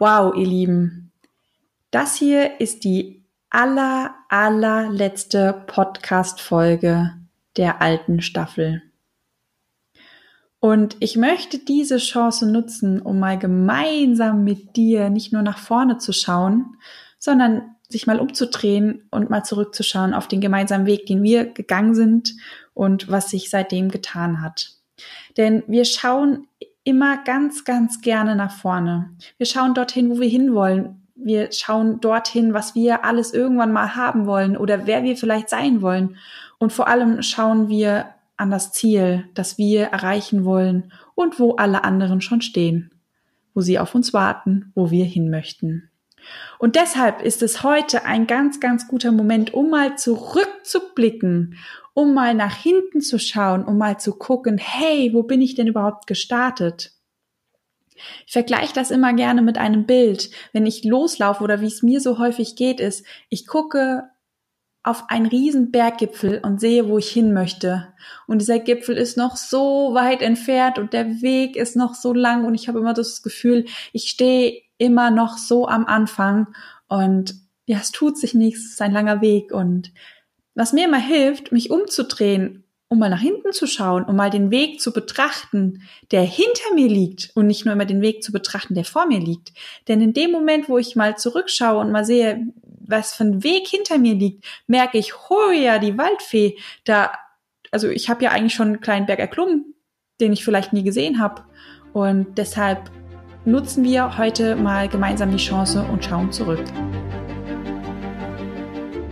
Wow, ihr Lieben, das hier ist die aller, allerletzte Podcast-Folge der alten Staffel. Und ich möchte diese Chance nutzen, um mal gemeinsam mit dir nicht nur nach vorne zu schauen, sondern sich mal umzudrehen und mal zurückzuschauen auf den gemeinsamen Weg, den wir gegangen sind und was sich seitdem getan hat. Denn wir schauen immer ganz, ganz gerne nach vorne. Wir schauen dorthin, wo wir hinwollen. Wir schauen dorthin, was wir alles irgendwann mal haben wollen oder wer wir vielleicht sein wollen. Und vor allem schauen wir an das Ziel, das wir erreichen wollen und wo alle anderen schon stehen, wo sie auf uns warten, wo wir hin möchten. Und deshalb ist es heute ein ganz, ganz guter Moment, um mal zurückzublicken um mal nach hinten zu schauen, um mal zu gucken, hey, wo bin ich denn überhaupt gestartet? Ich vergleiche das immer gerne mit einem Bild. Wenn ich loslaufe oder wie es mir so häufig geht, ist, ich gucke auf einen riesen Berggipfel und sehe, wo ich hin möchte. Und dieser Gipfel ist noch so weit entfernt und der Weg ist noch so lang und ich habe immer das Gefühl, ich stehe immer noch so am Anfang und ja, es tut sich nichts, es ist ein langer Weg und was mir immer hilft, mich umzudrehen, um mal nach hinten zu schauen, um mal den Weg zu betrachten, der hinter mir liegt und nicht nur immer den Weg zu betrachten, der vor mir liegt. Denn in dem Moment, wo ich mal zurückschaue und mal sehe, was für ein Weg hinter mir liegt, merke ich, oh ja, die Waldfee, da, also ich habe ja eigentlich schon einen kleinen Berg erklommen, den ich vielleicht nie gesehen habe. Und deshalb nutzen wir heute mal gemeinsam die Chance und schauen zurück.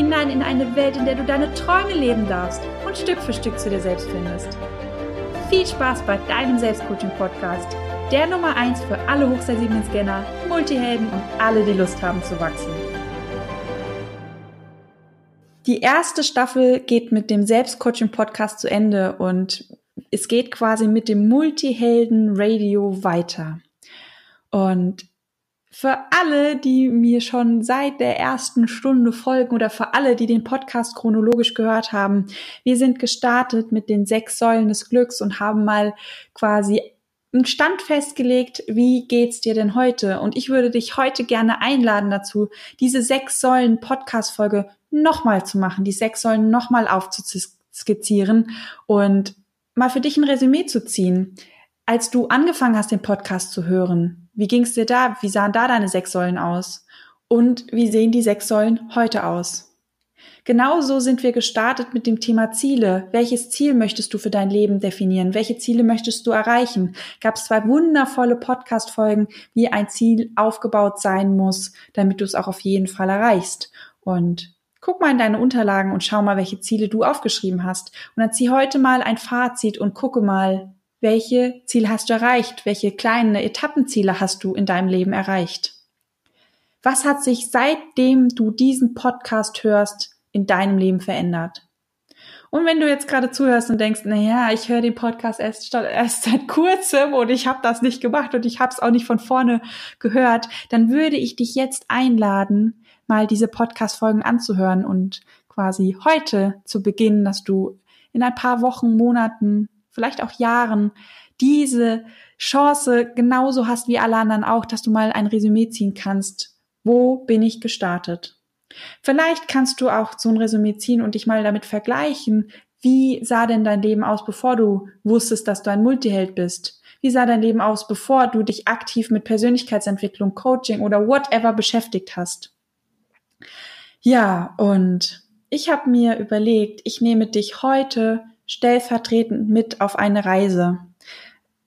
hinein in eine Welt, in der du deine Träume leben darfst und Stück für Stück zu dir selbst findest. Viel Spaß bei deinem Selbstcoaching-Podcast, der Nummer 1 für alle hochsensiblen Scanner, Multihelden und alle, die Lust haben zu wachsen. Die erste Staffel geht mit dem Selbstcoaching-Podcast zu Ende und es geht quasi mit dem Multihelden-Radio weiter. Und für alle, die mir schon seit der ersten Stunde folgen oder für alle, die den Podcast chronologisch gehört haben, wir sind gestartet mit den sechs Säulen des Glücks und haben mal quasi einen Stand festgelegt, wie geht's dir denn heute? Und ich würde dich heute gerne einladen dazu, diese sechs Säulen Podcast Folge nochmal zu machen, die sechs Säulen nochmal aufzuskizzieren und mal für dich ein Resümee zu ziehen. Als du angefangen hast, den Podcast zu hören, wie ging es dir da? Wie sahen da deine sechs Säulen aus? Und wie sehen die sechs Säulen heute aus? Genauso sind wir gestartet mit dem Thema Ziele. Welches Ziel möchtest du für dein Leben definieren? Welche Ziele möchtest du erreichen? Gab es zwei wundervolle Podcast-Folgen, wie ein Ziel aufgebaut sein muss, damit du es auch auf jeden Fall erreichst. Und guck mal in deine Unterlagen und schau mal, welche Ziele du aufgeschrieben hast. Und dann zieh heute mal ein Fazit und gucke mal, welche Ziele hast du erreicht? Welche kleinen Etappenziele hast du in deinem Leben erreicht? Was hat sich seitdem du diesen Podcast hörst in deinem Leben verändert? Und wenn du jetzt gerade zuhörst und denkst, na ja, ich höre den Podcast erst, erst seit kurzem und ich habe das nicht gemacht und ich habe es auch nicht von vorne gehört, dann würde ich dich jetzt einladen, mal diese Podcast-Folgen anzuhören und quasi heute zu beginnen, dass du in ein paar Wochen, Monaten vielleicht auch Jahren diese Chance genauso hast wie alle anderen auch, dass du mal ein Resümee ziehen kannst. Wo bin ich gestartet? Vielleicht kannst du auch so ein Resümee ziehen und dich mal damit vergleichen, wie sah denn dein Leben aus, bevor du wusstest, dass du ein Multiheld bist? Wie sah dein Leben aus, bevor du dich aktiv mit Persönlichkeitsentwicklung, Coaching oder whatever beschäftigt hast? Ja, und ich habe mir überlegt, ich nehme dich heute stellvertretend mit auf eine Reise.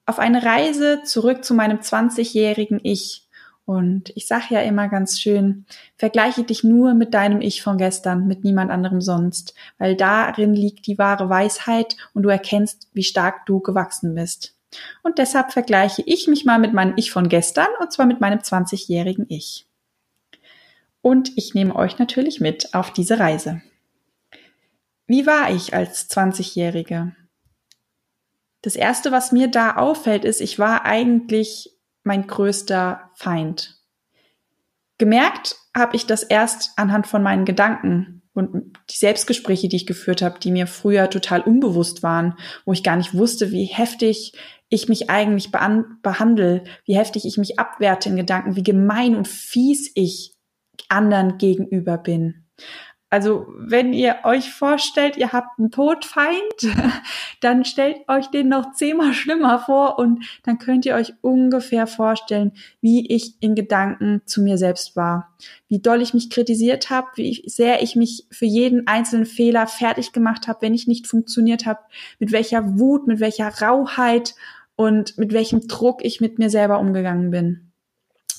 Auf eine Reise zurück zu meinem 20-jährigen Ich. Und ich sage ja immer ganz schön, vergleiche dich nur mit deinem Ich von gestern, mit niemand anderem sonst, weil darin liegt die wahre Weisheit und du erkennst, wie stark du gewachsen bist. Und deshalb vergleiche ich mich mal mit meinem Ich von gestern und zwar mit meinem 20-jährigen Ich. Und ich nehme euch natürlich mit auf diese Reise. Wie war ich als 20-Jährige? Das erste, was mir da auffällt, ist, ich war eigentlich mein größter Feind. Gemerkt habe ich das erst anhand von meinen Gedanken und die Selbstgespräche, die ich geführt habe, die mir früher total unbewusst waren, wo ich gar nicht wusste, wie heftig ich mich eigentlich behandle, wie heftig ich mich abwerte in Gedanken, wie gemein und fies ich anderen gegenüber bin. Also wenn ihr euch vorstellt, ihr habt einen Todfeind, dann stellt euch den noch zehnmal schlimmer vor und dann könnt ihr euch ungefähr vorstellen, wie ich in Gedanken zu mir selbst war, wie doll ich mich kritisiert habe, wie sehr ich mich für jeden einzelnen Fehler fertig gemacht habe, wenn ich nicht funktioniert habe, mit welcher Wut, mit welcher Rauheit und mit welchem Druck ich mit mir selber umgegangen bin.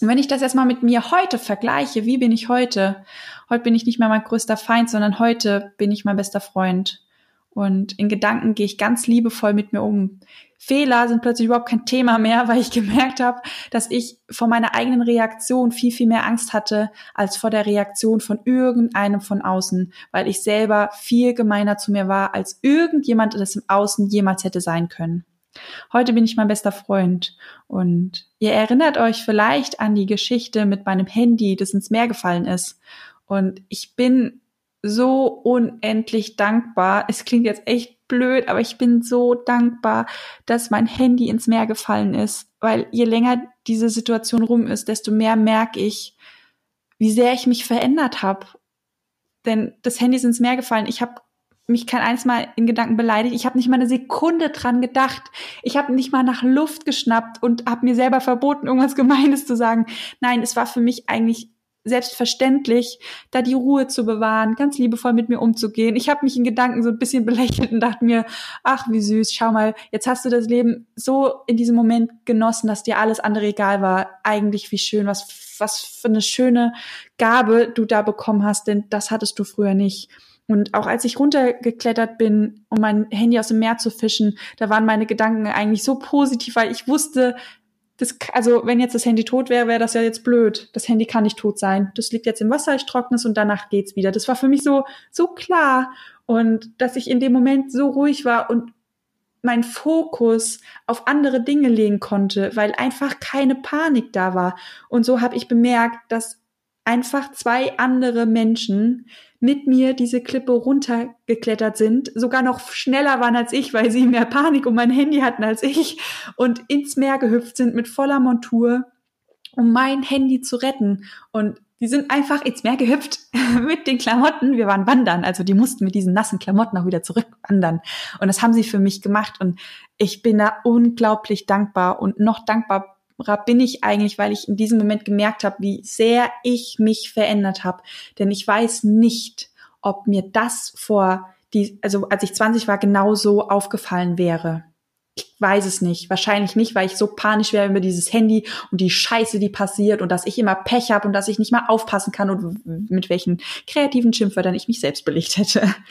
Und wenn ich das erstmal mit mir heute vergleiche, wie bin ich heute? Heute bin ich nicht mehr mein größter Feind, sondern heute bin ich mein bester Freund. Und in Gedanken gehe ich ganz liebevoll mit mir um. Fehler sind plötzlich überhaupt kein Thema mehr, weil ich gemerkt habe, dass ich vor meiner eigenen Reaktion viel, viel mehr Angst hatte als vor der Reaktion von irgendeinem von außen, weil ich selber viel gemeiner zu mir war, als irgendjemand das im Außen jemals hätte sein können. Heute bin ich mein bester Freund und ihr erinnert euch vielleicht an die Geschichte mit meinem Handy, das ins Meer gefallen ist. Und ich bin so unendlich dankbar. Es klingt jetzt echt blöd, aber ich bin so dankbar, dass mein Handy ins Meer gefallen ist, weil je länger diese Situation rum ist, desto mehr merke ich, wie sehr ich mich verändert habe. Denn das Handy ist ins Meer gefallen. Ich habe mich kein eins Mal in Gedanken beleidigt. Ich habe nicht mal eine Sekunde dran gedacht. Ich habe nicht mal nach Luft geschnappt und habe mir selber verboten, irgendwas Gemeines zu sagen. Nein, es war für mich eigentlich selbstverständlich, da die Ruhe zu bewahren, ganz liebevoll mit mir umzugehen. Ich habe mich in Gedanken so ein bisschen belächelt und dachte mir, ach wie süß, schau mal, jetzt hast du das Leben so in diesem Moment genossen, dass dir alles andere egal war. Eigentlich wie schön, was was für eine schöne Gabe du da bekommen hast, denn das hattest du früher nicht. Und auch als ich runtergeklettert bin, um mein Handy aus dem Meer zu fischen, da waren meine Gedanken eigentlich so positiv, weil ich wusste, das, also wenn jetzt das Handy tot wäre, wäre das ja jetzt blöd. Das Handy kann nicht tot sein. Das liegt jetzt im Wasser, ich trockne es und danach geht's wieder. Das war für mich so, so klar. Und dass ich in dem Moment so ruhig war und mein Fokus auf andere Dinge legen konnte, weil einfach keine Panik da war. Und so habe ich bemerkt, dass einfach zwei andere Menschen mit mir diese Klippe runtergeklettert sind, sogar noch schneller waren als ich, weil sie mehr Panik um mein Handy hatten als ich und ins Meer gehüpft sind mit voller Montur, um mein Handy zu retten. Und die sind einfach ins Meer gehüpft mit den Klamotten. Wir waren wandern, also die mussten mit diesen nassen Klamotten auch wieder zurückwandern. Und das haben sie für mich gemacht. Und ich bin da unglaublich dankbar und noch dankbar bin ich eigentlich, weil ich in diesem Moment gemerkt habe, wie sehr ich mich verändert habe. Denn ich weiß nicht, ob mir das vor die, also als ich 20 war, genauso aufgefallen wäre. Ich weiß es nicht. Wahrscheinlich nicht, weil ich so panisch wäre über dieses Handy und die Scheiße, die passiert und dass ich immer Pech habe und dass ich nicht mal aufpassen kann und mit welchen kreativen Schimpfwörtern ich mich selbst belegt hätte.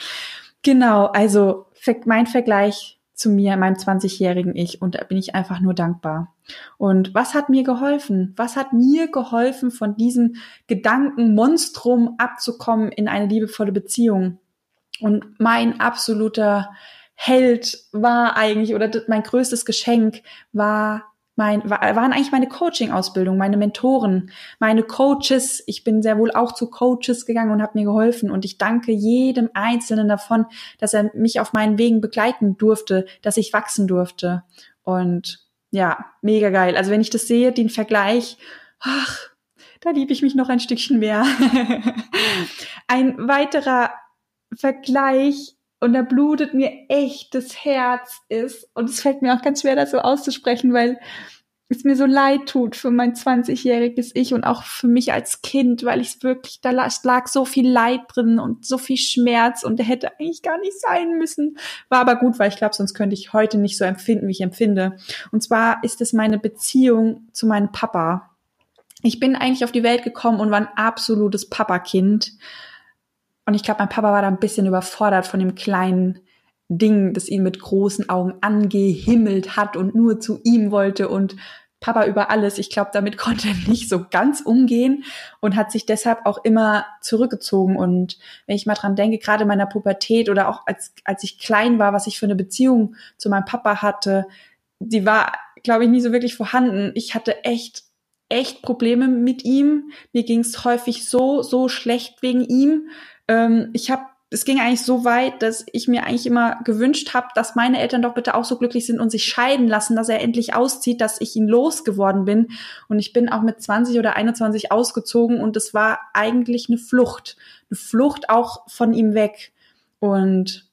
Genau, also mein Vergleich zu mir, meinem 20-jährigen Ich und da bin ich einfach nur dankbar. Und was hat mir geholfen? Was hat mir geholfen, von diesem Gedankenmonstrum abzukommen in eine liebevolle Beziehung? Und mein absoluter Held war eigentlich, oder mein größtes Geschenk war mein, waren eigentlich meine Coaching-Ausbildung, meine Mentoren, meine Coaches. Ich bin sehr wohl auch zu Coaches gegangen und habe mir geholfen. Und ich danke jedem Einzelnen davon, dass er mich auf meinen Wegen begleiten durfte, dass ich wachsen durfte. Und ja, mega geil. Also wenn ich das sehe, den Vergleich, ach, da liebe ich mich noch ein Stückchen mehr. ein weiterer Vergleich und da blutet mir echt das Herz ist. Und es fällt mir auch ganz schwer, das so auszusprechen, weil es mir so leid tut für mein 20-jähriges Ich und auch für mich als Kind, weil ich es wirklich, da lag so viel Leid drin und so viel Schmerz und der hätte eigentlich gar nicht sein müssen. War aber gut, weil ich glaube, sonst könnte ich heute nicht so empfinden, wie ich empfinde. Und zwar ist es meine Beziehung zu meinem Papa. Ich bin eigentlich auf die Welt gekommen und war ein absolutes Papakind. Und ich glaube, mein Papa war da ein bisschen überfordert von dem kleinen Ding, das ihn mit großen Augen angehimmelt hat und nur zu ihm wollte und Papa über alles. Ich glaube, damit konnte er nicht so ganz umgehen und hat sich deshalb auch immer zurückgezogen. Und wenn ich mal dran denke, gerade in meiner Pubertät oder auch als, als ich klein war, was ich für eine Beziehung zu meinem Papa hatte, die war, glaube ich, nie so wirklich vorhanden. Ich hatte echt, echt Probleme mit ihm. Mir ging es häufig so, so schlecht wegen ihm. Ähm, ich habe es ging eigentlich so weit, dass ich mir eigentlich immer gewünscht habe, dass meine Eltern doch bitte auch so glücklich sind und sich scheiden lassen, dass er endlich auszieht, dass ich ihn losgeworden bin. Und ich bin auch mit 20 oder 21 ausgezogen und es war eigentlich eine Flucht. Eine Flucht auch von ihm weg. Und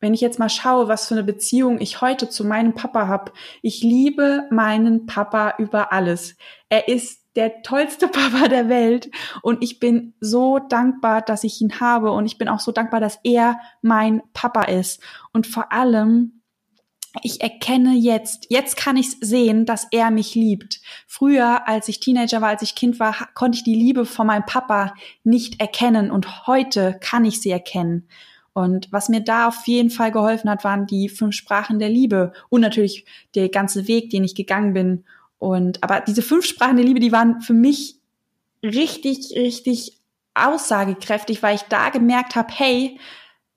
wenn ich jetzt mal schaue, was für eine Beziehung ich heute zu meinem Papa habe, ich liebe meinen Papa über alles. Er ist der tollste Papa der Welt. Und ich bin so dankbar, dass ich ihn habe. Und ich bin auch so dankbar, dass er mein Papa ist. Und vor allem ich erkenne jetzt, jetzt kann ich sehen, dass er mich liebt. Früher, als ich Teenager war, als ich Kind war, konnte ich die Liebe von meinem Papa nicht erkennen. Und heute kann ich sie erkennen. Und was mir da auf jeden Fall geholfen hat, waren die fünf Sprachen der Liebe. Und natürlich der ganze Weg, den ich gegangen bin und aber diese fünf Sprachen der Liebe, die waren für mich richtig, richtig aussagekräftig, weil ich da gemerkt habe, hey,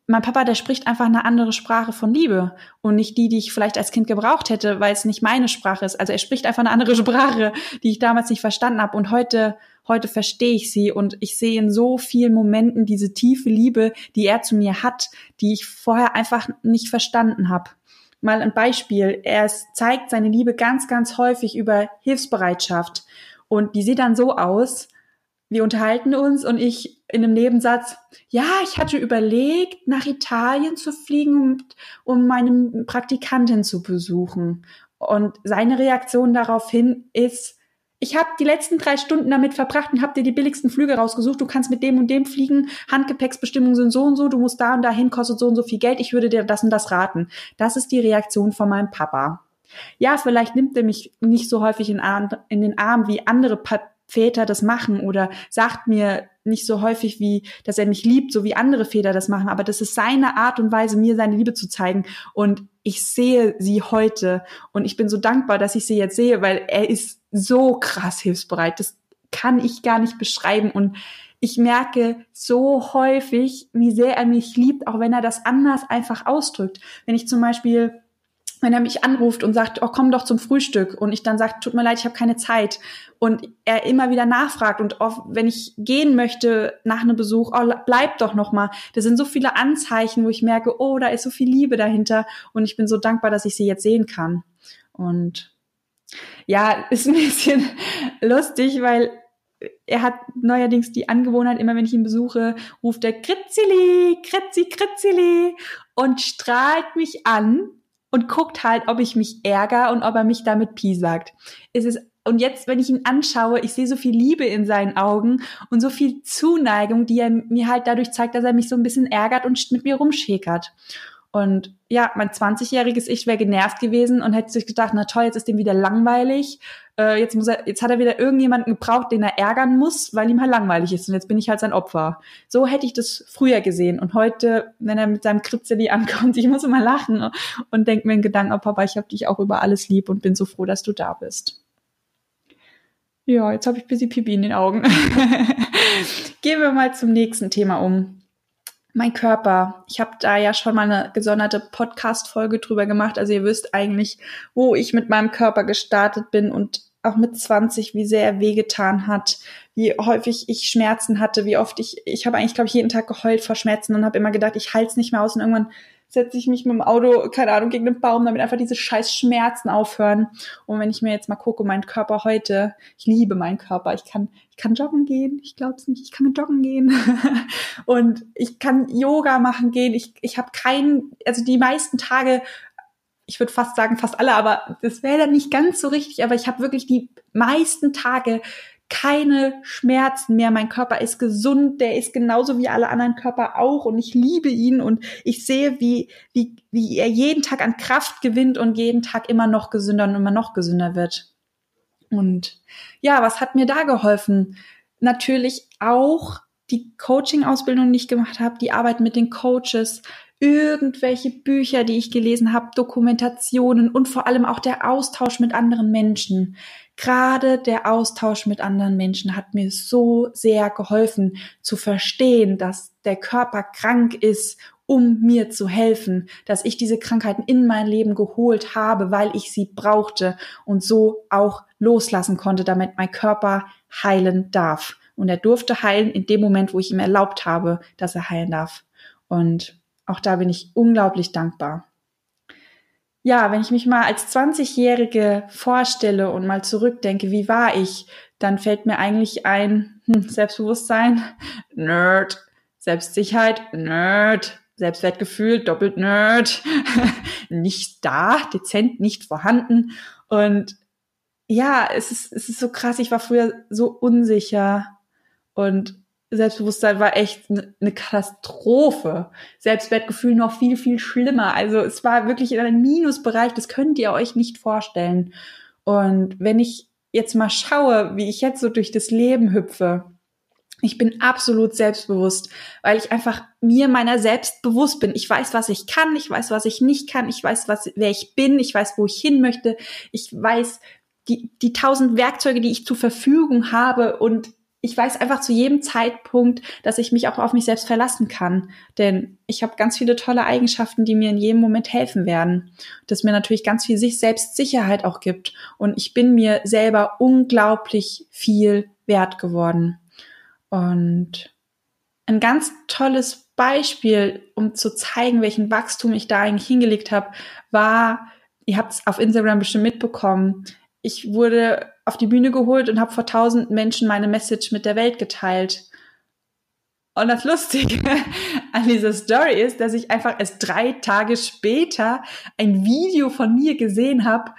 mein Papa, der spricht einfach eine andere Sprache von Liebe und nicht die, die ich vielleicht als Kind gebraucht hätte, weil es nicht meine Sprache ist. Also er spricht einfach eine andere Sprache, die ich damals nicht verstanden habe und heute heute verstehe ich sie und ich sehe in so vielen Momenten diese tiefe Liebe, die er zu mir hat, die ich vorher einfach nicht verstanden habe mal ein Beispiel. Er zeigt seine Liebe ganz, ganz häufig über Hilfsbereitschaft. Und die sieht dann so aus, wir unterhalten uns und ich in einem Nebensatz, ja, ich hatte überlegt, nach Italien zu fliegen, um, um meine Praktikantin zu besuchen. Und seine Reaktion daraufhin ist, ich habe die letzten drei Stunden damit verbracht und habe dir die billigsten Flüge rausgesucht. Du kannst mit dem und dem fliegen. Handgepäcksbestimmungen sind so und so. Du musst da und dahin, kostet so und so viel Geld. Ich würde dir das und das raten. Das ist die Reaktion von meinem Papa. Ja, vielleicht nimmt er mich nicht so häufig in, in den Arm, wie andere pa Väter das machen oder sagt mir nicht so häufig wie, dass er mich liebt, so wie andere Väter das machen, aber das ist seine Art und Weise, mir seine Liebe zu zeigen und ich sehe sie heute und ich bin so dankbar, dass ich sie jetzt sehe, weil er ist so krass hilfsbereit. Das kann ich gar nicht beschreiben und ich merke so häufig, wie sehr er mich liebt, auch wenn er das anders einfach ausdrückt. Wenn ich zum Beispiel wenn er mich anruft und sagt, oh, komm doch zum Frühstück und ich dann sage, tut mir leid, ich habe keine Zeit und er immer wieder nachfragt und oft, wenn ich gehen möchte nach einem Besuch, oh, bleib doch noch mal. Das sind so viele Anzeichen, wo ich merke, oh, da ist so viel Liebe dahinter und ich bin so dankbar, dass ich sie jetzt sehen kann. Und ja, ist ein bisschen lustig, weil er hat neuerdings die Angewohnheit, immer wenn ich ihn besuche, ruft er Kritzili, Kritzi, Kritzili und strahlt mich an und guckt halt, ob ich mich ärgere und ob er mich damit Pi sagt. Es ist und jetzt, wenn ich ihn anschaue, ich sehe so viel Liebe in seinen Augen und so viel Zuneigung, die er mir halt dadurch zeigt, dass er mich so ein bisschen ärgert und mit mir rumschäkert. Und ja, mein 20-jähriges Ich wäre genervt gewesen und hätte sich gedacht, na toll, jetzt ist dem wieder langweilig. Äh, jetzt muss er, jetzt hat er wieder irgendjemanden gebraucht, den er ärgern muss, weil ihm halt langweilig ist. Und jetzt bin ich halt sein Opfer. So hätte ich das früher gesehen. Und heute, wenn er mit seinem Kritzeli ankommt, ich muss immer lachen und denke mir in Gedanken, oh Papa, ich habe dich auch über alles lieb und bin so froh, dass du da bist. Ja, jetzt habe ich ein bisschen Pipi in den Augen. Gehen wir mal zum nächsten Thema um mein Körper. Ich habe da ja schon mal eine gesonderte Podcast-Folge drüber gemacht. Also ihr wisst eigentlich, wo ich mit meinem Körper gestartet bin und auch mit 20, wie sehr er wehgetan hat, wie häufig ich Schmerzen hatte, wie oft ich, ich habe eigentlich, glaube ich, jeden Tag geheult vor Schmerzen und habe immer gedacht, ich halte es nicht mehr aus und irgendwann setze ich mich mit dem Auto, keine Ahnung, gegen den Baum, damit einfach diese scheiß Schmerzen aufhören. Und wenn ich mir jetzt mal gucke, meinen Körper heute, ich liebe meinen Körper. Ich kann, ich kann joggen gehen, ich glaube es nicht, ich kann mit joggen gehen. und ich kann Yoga machen gehen. Ich, ich habe keinen, also die meisten Tage ich würde fast sagen, fast alle, aber das wäre dann nicht ganz so richtig, aber ich habe wirklich die meisten Tage keine Schmerzen mehr. Mein Körper ist gesund, der ist genauso wie alle anderen Körper auch und ich liebe ihn und ich sehe, wie, wie, wie er jeden Tag an Kraft gewinnt und jeden Tag immer noch gesünder und immer noch gesünder wird. Und ja, was hat mir da geholfen? Natürlich auch die Coaching-Ausbildung, die ich gemacht habe, die Arbeit mit den Coaches, irgendwelche Bücher, die ich gelesen habe, Dokumentationen und vor allem auch der Austausch mit anderen Menschen. Gerade der Austausch mit anderen Menschen hat mir so sehr geholfen zu verstehen, dass der Körper krank ist, um mir zu helfen, dass ich diese Krankheiten in mein Leben geholt habe, weil ich sie brauchte und so auch loslassen konnte, damit mein Körper heilen darf. Und er durfte heilen in dem Moment, wo ich ihm erlaubt habe, dass er heilen darf. Und auch da bin ich unglaublich dankbar. Ja, wenn ich mich mal als 20-Jährige vorstelle und mal zurückdenke, wie war ich, dann fällt mir eigentlich ein hm, Selbstbewusstsein, Nerd, Selbstsicherheit, Nerd, Selbstwertgefühl, doppelt Nerd, nicht da, dezent nicht vorhanden. Und ja, es ist, es ist so krass, ich war früher so unsicher und Selbstbewusstsein war echt eine Katastrophe. Selbstwertgefühl noch viel, viel schlimmer. Also es war wirklich in einem Minusbereich, das könnt ihr euch nicht vorstellen. Und wenn ich jetzt mal schaue, wie ich jetzt so durch das Leben hüpfe, ich bin absolut selbstbewusst, weil ich einfach mir meiner selbst bewusst bin. Ich weiß, was ich kann, ich weiß, was ich nicht kann, ich weiß, was, wer ich bin, ich weiß, wo ich hin möchte, ich weiß die, die tausend Werkzeuge, die ich zur Verfügung habe und ich weiß einfach zu jedem Zeitpunkt, dass ich mich auch auf mich selbst verlassen kann. Denn ich habe ganz viele tolle Eigenschaften, die mir in jedem Moment helfen werden. Das mir natürlich ganz viel sich Selbstsicherheit auch gibt. Und ich bin mir selber unglaublich viel wert geworden. Und ein ganz tolles Beispiel, um zu zeigen, welchen Wachstum ich da eigentlich hingelegt habe, war, ihr habt es auf Instagram bestimmt mitbekommen, ich wurde auf die Bühne geholt und habe vor tausend Menschen meine Message mit der Welt geteilt. Und das Lustige an dieser Story ist, dass ich einfach erst drei Tage später ein Video von mir gesehen habe.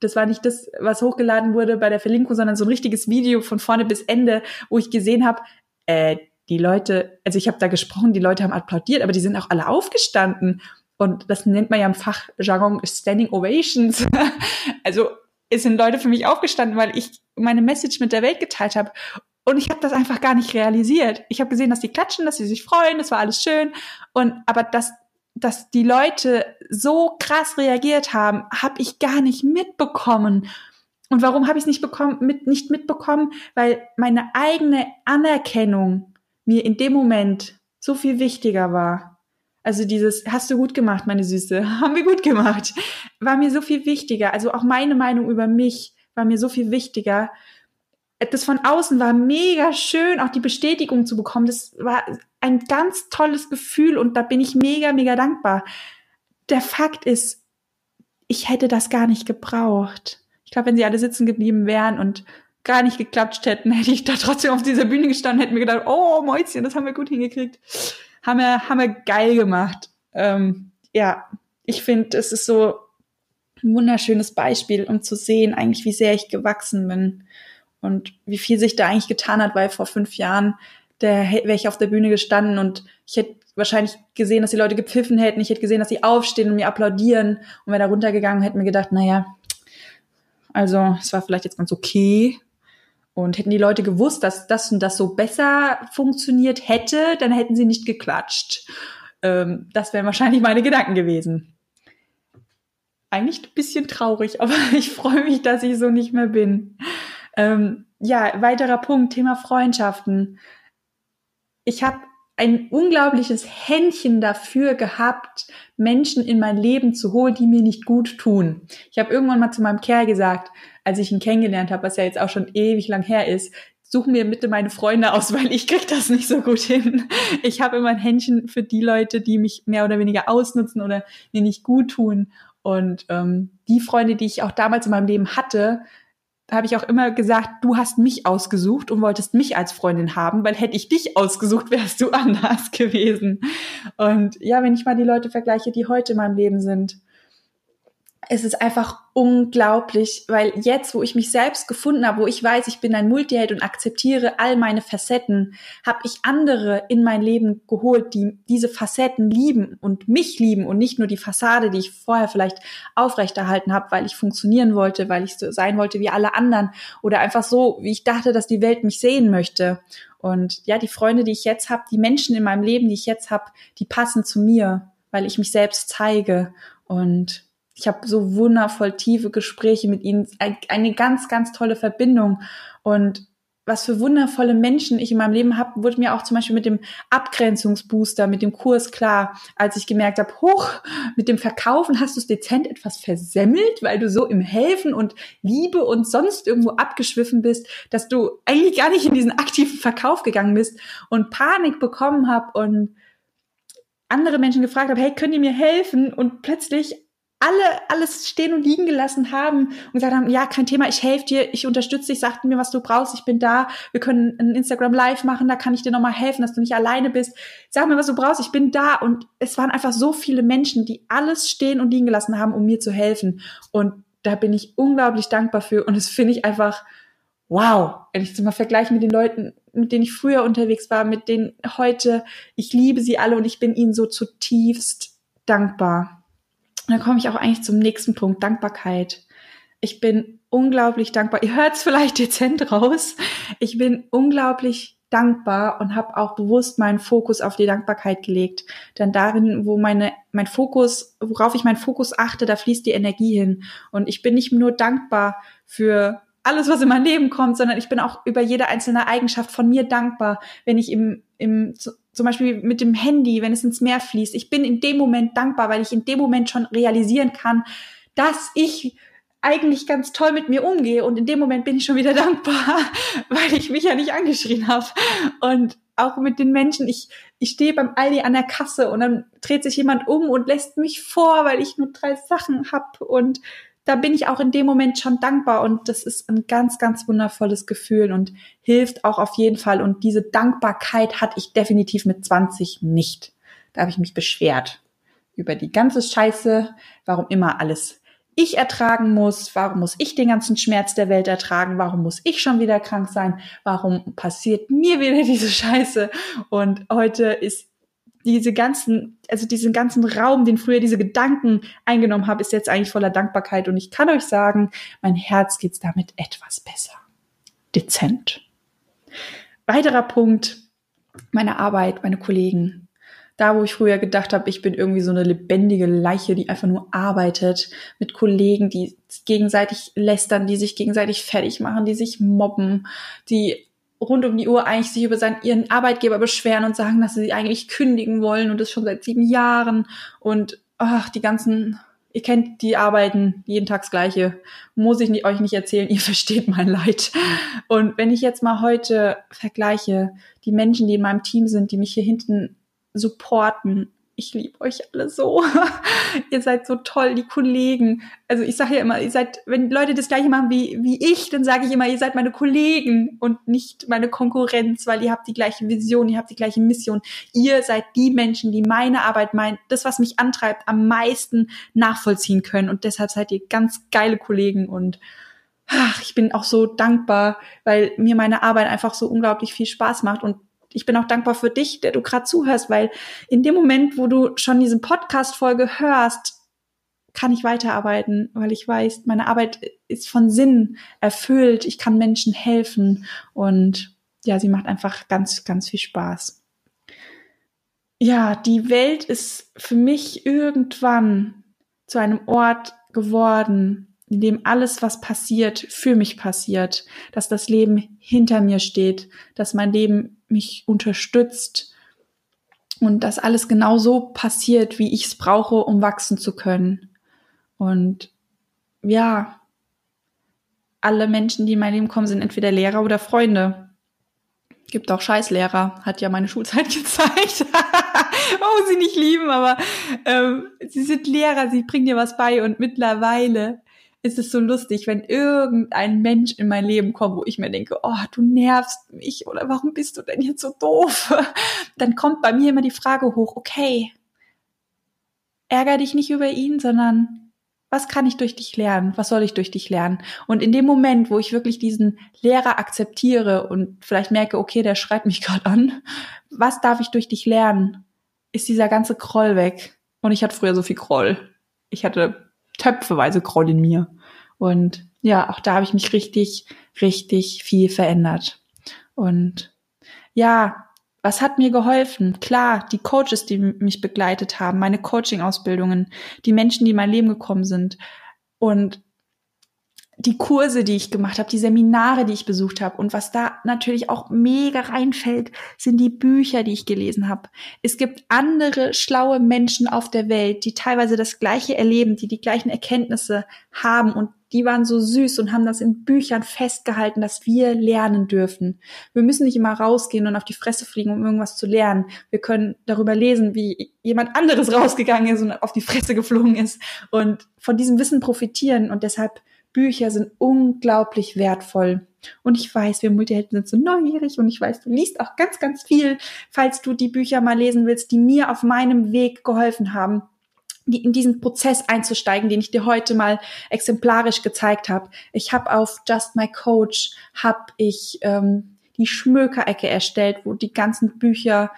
Das war nicht das, was hochgeladen wurde bei der Verlinkung, sondern so ein richtiges Video von vorne bis Ende, wo ich gesehen habe, äh, die Leute, also ich habe da gesprochen, die Leute haben applaudiert, aber die sind auch alle aufgestanden. Und das nennt man ja im Fachjargon Standing Ovations. also es sind Leute für mich aufgestanden, weil ich meine Message mit der Welt geteilt habe. Und ich habe das einfach gar nicht realisiert. Ich habe gesehen, dass die klatschen, dass sie sich freuen, das war alles schön. Und aber dass, dass die Leute so krass reagiert haben, habe ich gar nicht mitbekommen. Und warum habe ich es nicht mit, nicht mitbekommen? Weil meine eigene Anerkennung mir in dem Moment so viel wichtiger war. Also dieses, hast du gut gemacht, meine Süße, haben wir gut gemacht, war mir so viel wichtiger. Also auch meine Meinung über mich war mir so viel wichtiger. Das von außen war mega schön, auch die Bestätigung zu bekommen. Das war ein ganz tolles Gefühl und da bin ich mega, mega dankbar. Der Fakt ist, ich hätte das gar nicht gebraucht. Ich glaube, wenn sie alle sitzen geblieben wären und gar nicht geklatscht hätten, hätte ich da trotzdem auf dieser Bühne gestanden, hätten mir gedacht, oh Mäuschen, das haben wir gut hingekriegt haben wir, haben wir geil gemacht. Ähm, ja, ich finde, es ist so ein wunderschönes Beispiel, um zu sehen, eigentlich, wie sehr ich gewachsen bin und wie viel sich da eigentlich getan hat, weil vor fünf Jahren der wäre ich auf der Bühne gestanden und ich hätte wahrscheinlich gesehen, dass die Leute gepfiffen hätten. Ich hätte gesehen, dass sie aufstehen und mir applaudieren. Und wäre da runtergegangen, hätte mir gedacht, naja, also es war vielleicht jetzt ganz okay, und hätten die Leute gewusst, dass das und das so besser funktioniert hätte, dann hätten sie nicht geklatscht. Ähm, das wären wahrscheinlich meine Gedanken gewesen. Eigentlich ein bisschen traurig, aber ich freue mich, dass ich so nicht mehr bin. Ähm, ja, weiterer Punkt, Thema Freundschaften. Ich habe ein unglaubliches Händchen dafür gehabt, Menschen in mein Leben zu holen, die mir nicht gut tun. Ich habe irgendwann mal zu meinem Kerl gesagt, als ich ihn kennengelernt habe, was ja jetzt auch schon ewig lang her ist, such mir bitte meine Freunde aus, weil ich krieg das nicht so gut hin. Ich habe immer ein Händchen für die Leute, die mich mehr oder weniger ausnutzen oder mir nicht gut tun. Und ähm, die Freunde, die ich auch damals in meinem Leben hatte, habe ich auch immer gesagt, du hast mich ausgesucht und wolltest mich als Freundin haben, weil hätte ich dich ausgesucht, wärst du anders gewesen. Und ja, wenn ich mal die Leute vergleiche, die heute in meinem Leben sind, es ist einfach unglaublich, weil jetzt, wo ich mich selbst gefunden habe, wo ich weiß, ich bin ein Multiheld und akzeptiere all meine Facetten, habe ich andere in mein Leben geholt, die diese Facetten lieben und mich lieben und nicht nur die Fassade, die ich vorher vielleicht aufrechterhalten habe, weil ich funktionieren wollte, weil ich so sein wollte wie alle anderen oder einfach so, wie ich dachte, dass die Welt mich sehen möchte. Und ja, die Freunde, die ich jetzt habe, die Menschen in meinem Leben, die ich jetzt habe, die passen zu mir weil ich mich selbst zeige und ich habe so wundervoll tiefe Gespräche mit ihnen, eine ganz, ganz tolle Verbindung und was für wundervolle Menschen ich in meinem Leben habe, wurde mir auch zum Beispiel mit dem Abgrenzungsbooster, mit dem Kurs klar, als ich gemerkt habe, hoch, mit dem Verkaufen hast du es dezent etwas versemmelt, weil du so im Helfen und Liebe und sonst irgendwo abgeschwiffen bist, dass du eigentlich gar nicht in diesen aktiven Verkauf gegangen bist und Panik bekommen habe und andere Menschen gefragt habe, hey, könnt ihr mir helfen? Und plötzlich alle alles stehen und liegen gelassen haben und gesagt haben, ja, kein Thema, ich helfe dir, ich unterstütze dich, sag mir, was du brauchst, ich bin da, wir können ein Instagram Live machen, da kann ich dir nochmal helfen, dass du nicht alleine bist. Sag mir, was du brauchst, ich bin da. Und es waren einfach so viele Menschen, die alles stehen und liegen gelassen haben, um mir zu helfen. Und da bin ich unglaublich dankbar für. Und es finde ich einfach, wow, wenn ich es mal vergleiche mit den Leuten, mit denen ich früher unterwegs war, mit denen heute, ich liebe sie alle und ich bin ihnen so zutiefst dankbar. Und dann komme ich auch eigentlich zum nächsten Punkt, Dankbarkeit. Ich bin unglaublich dankbar. Ihr hört es vielleicht dezent raus. Ich bin unglaublich dankbar und habe auch bewusst meinen Fokus auf die Dankbarkeit gelegt. Denn darin, wo meine, mein Fokus, worauf ich meinen Fokus achte, da fließt die Energie hin. Und ich bin nicht nur dankbar für alles, was in mein Leben kommt, sondern ich bin auch über jede einzelne Eigenschaft von mir dankbar, wenn ich im, im zum Beispiel mit dem Handy, wenn es ins Meer fließt. Ich bin in dem Moment dankbar, weil ich in dem Moment schon realisieren kann, dass ich eigentlich ganz toll mit mir umgehe und in dem Moment bin ich schon wieder dankbar, weil ich mich ja nicht angeschrien habe. Und auch mit den Menschen, ich, ich stehe beim Aldi an der Kasse und dann dreht sich jemand um und lässt mich vor, weil ich nur drei Sachen hab und da bin ich auch in dem Moment schon dankbar und das ist ein ganz, ganz wundervolles Gefühl und hilft auch auf jeden Fall. Und diese Dankbarkeit hatte ich definitiv mit 20 nicht. Da habe ich mich beschwert über die ganze Scheiße, warum immer alles ich ertragen muss, warum muss ich den ganzen Schmerz der Welt ertragen, warum muss ich schon wieder krank sein, warum passiert mir wieder diese Scheiße. Und heute ist diese ganzen, also diesen ganzen Raum, den früher diese Gedanken eingenommen habe, ist jetzt eigentlich voller Dankbarkeit. Und ich kann euch sagen, mein Herz geht's damit etwas besser. Dezent. Weiterer Punkt, meine Arbeit, meine Kollegen. Da, wo ich früher gedacht habe, ich bin irgendwie so eine lebendige Leiche, die einfach nur arbeitet, mit Kollegen, die gegenseitig lästern, die sich gegenseitig fertig machen, die sich mobben, die rund um die Uhr eigentlich sich über seinen, ihren Arbeitgeber beschweren und sagen, dass sie sie eigentlich kündigen wollen und das schon seit sieben Jahren und ach, die ganzen, ihr kennt die Arbeiten, jeden Tag das Gleiche, muss ich nicht, euch nicht erzählen, ihr versteht mein Leid. Und wenn ich jetzt mal heute vergleiche, die Menschen, die in meinem Team sind, die mich hier hinten supporten, ich liebe euch alle so. ihr seid so toll, die Kollegen. Also ich sage ja immer, ihr seid, wenn Leute das gleiche machen wie, wie ich, dann sage ich immer, ihr seid meine Kollegen und nicht meine Konkurrenz, weil ihr habt die gleiche Vision, ihr habt die gleiche Mission. Ihr seid die Menschen, die meine Arbeit, mein, das, was mich antreibt, am meisten nachvollziehen können. Und deshalb seid ihr ganz geile Kollegen und ach, ich bin auch so dankbar, weil mir meine Arbeit einfach so unglaublich viel Spaß macht und ich bin auch dankbar für dich, der du gerade zuhörst, weil in dem Moment, wo du schon diese Podcast-Folge hörst, kann ich weiterarbeiten, weil ich weiß, meine Arbeit ist von Sinn erfüllt. Ich kann Menschen helfen und ja, sie macht einfach ganz, ganz viel Spaß. Ja, die Welt ist für mich irgendwann zu einem Ort geworden, in dem alles, was passiert, für mich passiert, dass das Leben hinter mir steht, dass mein Leben mich unterstützt und dass alles genau so passiert, wie ich es brauche, um wachsen zu können. Und ja, alle Menschen, die in mein Leben kommen, sind entweder Lehrer oder Freunde. Gibt auch Scheißlehrer, hat ja meine Schulzeit gezeigt. oh, sie nicht lieben, aber ähm, sie sind Lehrer, sie bringen dir was bei und mittlerweile ist es so lustig, wenn irgendein Mensch in mein Leben kommt, wo ich mir denke, oh, du nervst mich oder warum bist du denn jetzt so doof? Dann kommt bei mir immer die Frage hoch, okay, ärger dich nicht über ihn, sondern was kann ich durch dich lernen? Was soll ich durch dich lernen? Und in dem Moment, wo ich wirklich diesen Lehrer akzeptiere und vielleicht merke, okay, der schreibt mich gerade an, was darf ich durch dich lernen? Ist dieser ganze Kroll weg. Und ich hatte früher so viel Kroll. Ich hatte töpfeweise Groll in mir. Und ja, auch da habe ich mich richtig, richtig viel verändert. Und ja, was hat mir geholfen? Klar, die Coaches, die mich begleitet haben, meine Coaching-Ausbildungen, die Menschen, die in mein Leben gekommen sind und die Kurse, die ich gemacht habe, die Seminare, die ich besucht habe und was da natürlich auch mega reinfällt, sind die Bücher, die ich gelesen habe. Es gibt andere schlaue Menschen auf der Welt, die teilweise das gleiche erleben, die die gleichen Erkenntnisse haben und die waren so süß und haben das in Büchern festgehalten, dass wir lernen dürfen. Wir müssen nicht immer rausgehen und auf die Fresse fliegen, um irgendwas zu lernen. Wir können darüber lesen, wie jemand anderes rausgegangen ist und auf die Fresse geflogen ist und von diesem Wissen profitieren und deshalb Bücher sind unglaublich wertvoll. Und ich weiß, wir Multihelden sind so neugierig und ich weiß, du liest auch ganz, ganz viel, falls du die Bücher mal lesen willst, die mir auf meinem Weg geholfen haben, die in diesen Prozess einzusteigen, den ich dir heute mal exemplarisch gezeigt habe. Ich habe auf Just My Coach habe ich ähm, die Schmökerecke erstellt, wo die ganzen Bücher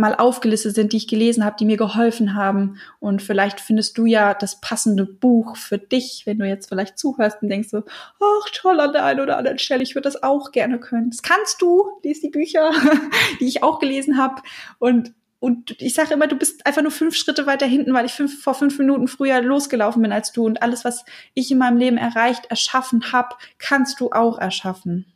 mal aufgelistet sind, die ich gelesen habe, die mir geholfen haben. Und vielleicht findest du ja das passende Buch für dich, wenn du jetzt vielleicht zuhörst und denkst so, ach toll an der einen oder anderen Stelle, ich würde das auch gerne können. Das kannst du, lies die Bücher, die ich auch gelesen habe. Und und ich sage immer, du bist einfach nur fünf Schritte weiter hinten, weil ich fünf, vor fünf Minuten früher losgelaufen bin als du. Und alles, was ich in meinem Leben erreicht, erschaffen habe, kannst du auch erschaffen.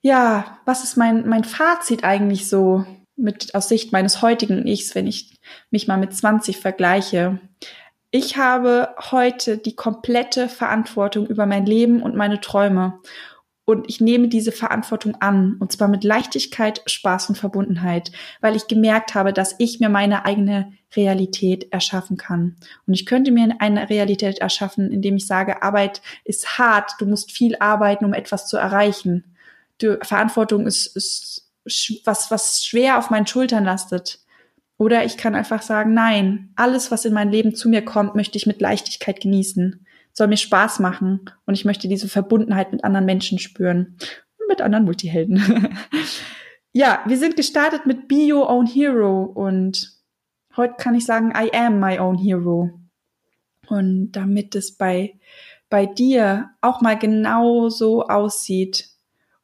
Ja, was ist mein, mein Fazit eigentlich so mit aus Sicht meines heutigen Ichs, wenn ich mich mal mit 20 vergleiche. Ich habe heute die komplette Verantwortung über mein Leben und meine Träume. Und ich nehme diese Verantwortung an, und zwar mit Leichtigkeit, Spaß und Verbundenheit, weil ich gemerkt habe, dass ich mir meine eigene Realität erschaffen kann. Und ich könnte mir eine Realität erschaffen, indem ich sage, Arbeit ist hart, du musst viel arbeiten, um etwas zu erreichen. Die Verantwortung ist, ist was, was schwer auf meinen Schultern lastet. Oder ich kann einfach sagen, nein, alles, was in mein Leben zu mir kommt, möchte ich mit Leichtigkeit genießen, soll mir Spaß machen und ich möchte diese Verbundenheit mit anderen Menschen spüren und mit anderen Multihelden. ja, wir sind gestartet mit Be Your Own Hero und heute kann ich sagen, I am my own hero. Und damit es bei, bei dir auch mal genau so aussieht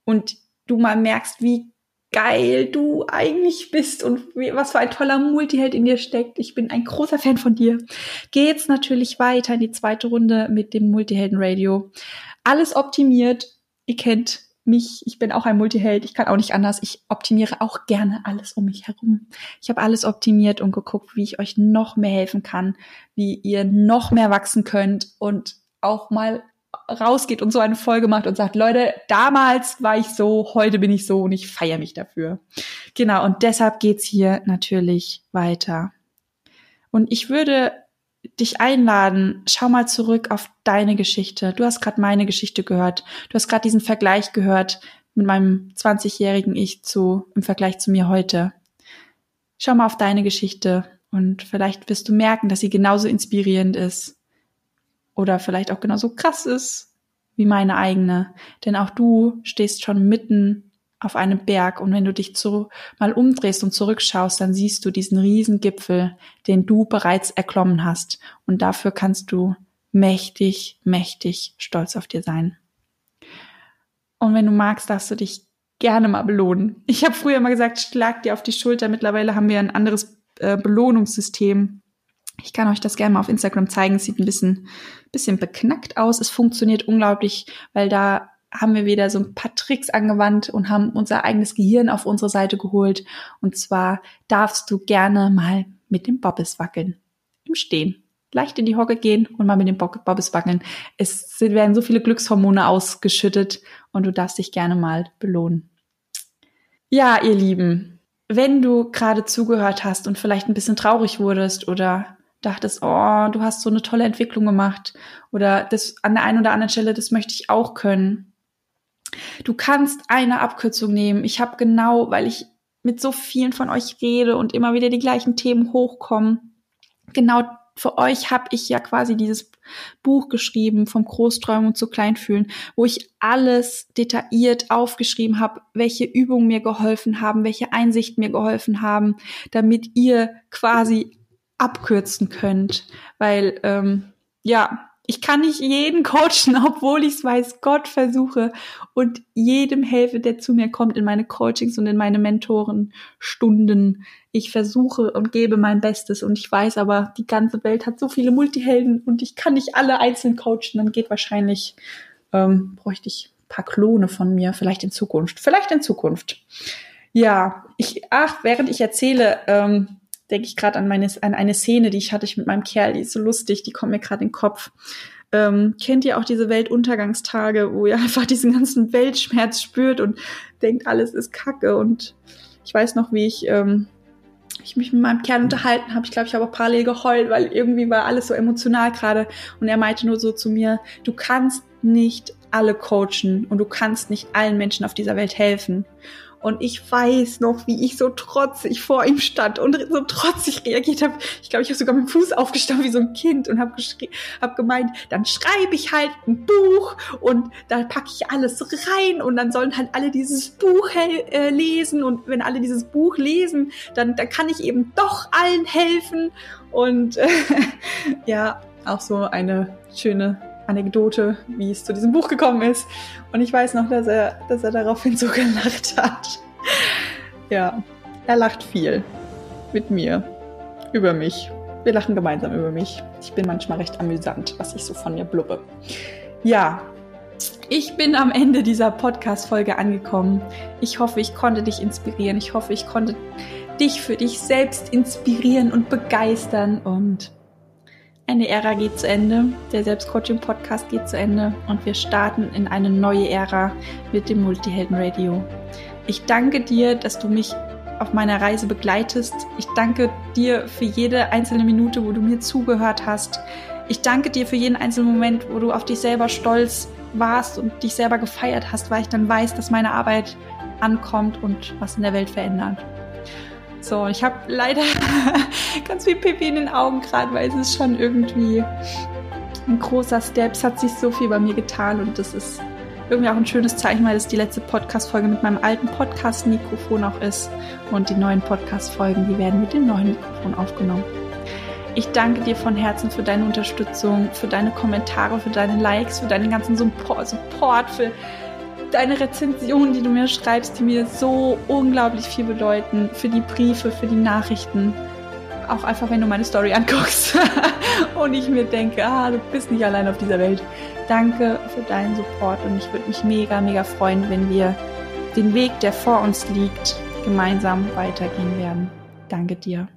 und du mal merkst, wie geil du eigentlich bist und was für ein toller Multiheld in dir steckt. Ich bin ein großer Fan von dir. Geht's natürlich weiter in die zweite Runde mit dem Multihelden Radio. Alles optimiert. Ihr kennt mich, ich bin auch ein Multiheld, ich kann auch nicht anders. Ich optimiere auch gerne alles um mich herum. Ich habe alles optimiert und geguckt, wie ich euch noch mehr helfen kann, wie ihr noch mehr wachsen könnt und auch mal rausgeht und so eine Folge macht und sagt, Leute, damals war ich so, heute bin ich so und ich feiere mich dafür. Genau, und deshalb geht's hier natürlich weiter. Und ich würde dich einladen, schau mal zurück auf deine Geschichte. Du hast gerade meine Geschichte gehört. Du hast gerade diesen Vergleich gehört mit meinem 20-jährigen Ich zu im Vergleich zu mir heute. Schau mal auf deine Geschichte und vielleicht wirst du merken, dass sie genauso inspirierend ist oder vielleicht auch genauso krass ist wie meine eigene. Denn auch du stehst schon mitten auf einem Berg und wenn du dich zu, mal umdrehst und zurückschaust, dann siehst du diesen riesen Gipfel, den du bereits erklommen hast. Und dafür kannst du mächtig, mächtig stolz auf dir sein. Und wenn du magst, darfst du dich gerne mal belohnen. Ich habe früher mal gesagt, schlag dir auf die Schulter. Mittlerweile haben wir ein anderes äh, Belohnungssystem. Ich kann euch das gerne mal auf Instagram zeigen. Sieht ein bisschen, bisschen beknackt aus. Es funktioniert unglaublich, weil da haben wir wieder so ein paar Tricks angewandt und haben unser eigenes Gehirn auf unsere Seite geholt. Und zwar darfst du gerne mal mit dem Bobbes wackeln. Im Stehen. Leicht in die Hocke gehen und mal mit dem Bobbes wackeln. Es werden so viele Glückshormone ausgeschüttet und du darfst dich gerne mal belohnen. Ja, ihr Lieben, wenn du gerade zugehört hast und vielleicht ein bisschen traurig wurdest oder dachtest, oh, du hast so eine tolle Entwicklung gemacht oder das an der einen oder anderen Stelle, das möchte ich auch können. Du kannst eine Abkürzung nehmen. Ich habe genau, weil ich mit so vielen von euch rede und immer wieder die gleichen Themen hochkommen, genau für euch habe ich ja quasi dieses Buch geschrieben, vom Großträumen zu Kleinfühlen, wo ich alles detailliert aufgeschrieben habe, welche Übungen mir geholfen haben, welche Einsichten mir geholfen haben, damit ihr quasi abkürzen könnt, weil ähm, ja, Ich kann nicht jeden coachen, obwohl ich es weiß Gott versuche und jedem helfe, der zu mir kommt in meine Coachings und in meine Mentorenstunden. Ich versuche und gebe mein Bestes und ich weiß aber, die ganze Welt hat so viele Multihelden und ich kann nicht alle einzeln coachen. Dann geht wahrscheinlich, ähm, bräuchte ich ein paar Klone von mir, vielleicht in Zukunft. Vielleicht in Zukunft. Ja, ich, ach, während ich erzähle, ähm, denke ich gerade an, meine, an eine Szene, die ich hatte ich mit meinem Kerl, die ist so lustig, die kommt mir gerade in den Kopf. Ähm, kennt ihr auch diese Weltuntergangstage, wo ihr einfach diesen ganzen Weltschmerz spürt und denkt, alles ist Kacke? Und ich weiß noch, wie ich, ähm, ich mich mit meinem Kerl unterhalten habe. Ich glaube, ich habe auch parallel geheult, weil irgendwie war alles so emotional gerade. Und er meinte nur so zu mir, du kannst nicht alle coachen und du kannst nicht allen Menschen auf dieser Welt helfen. Und ich weiß noch, wie ich so trotzig vor ihm stand und so trotzig reagiert habe. Ich glaube, ich habe sogar mit dem Fuß aufgestanden wie so ein Kind und habe hab gemeint, dann schreibe ich halt ein Buch und da packe ich alles rein und dann sollen halt alle dieses Buch äh, lesen und wenn alle dieses Buch lesen, dann, dann kann ich eben doch allen helfen. Und äh, ja, auch so eine schöne Anekdote, wie es zu diesem Buch gekommen ist. Und ich weiß noch, dass er, dass er daraufhin so gelacht hat. ja, er lacht viel mit mir, über mich. Wir lachen gemeinsam über mich. Ich bin manchmal recht amüsant, was ich so von mir blubbe. Ja, ich bin am Ende dieser Podcast-Folge angekommen. Ich hoffe, ich konnte dich inspirieren. Ich hoffe, ich konnte dich für dich selbst inspirieren und begeistern und eine Ära geht zu Ende, der Selbstcoaching-Podcast geht zu Ende und wir starten in eine neue Ära mit dem Multihelden Radio. Ich danke dir, dass du mich auf meiner Reise begleitest. Ich danke dir für jede einzelne Minute, wo du mir zugehört hast. Ich danke dir für jeden einzelnen Moment, wo du auf dich selber stolz warst und dich selber gefeiert hast, weil ich dann weiß, dass meine Arbeit ankommt und was in der Welt verändert. So, ich habe leider ganz viel Pipi in den Augen gerade, weil es ist schon irgendwie ein großer Step. Es hat sich so viel bei mir getan und das ist irgendwie auch ein schönes Zeichen, weil es die letzte Podcast-Folge mit meinem alten Podcast-Mikrofon auch ist und die neuen Podcast-Folgen, die werden mit dem neuen Mikrofon aufgenommen. Ich danke dir von Herzen für deine Unterstützung, für deine Kommentare, für deine Likes, für deinen ganzen Support, für deine Rezensionen, die du mir schreibst, die mir so unglaublich viel bedeuten, für die Briefe, für die Nachrichten. Auch einfach, wenn du meine Story anguckst und ich mir denke, ah, du bist nicht allein auf dieser Welt. Danke für deinen Support und ich würde mich mega, mega freuen, wenn wir den Weg, der vor uns liegt, gemeinsam weitergehen werden. Danke dir.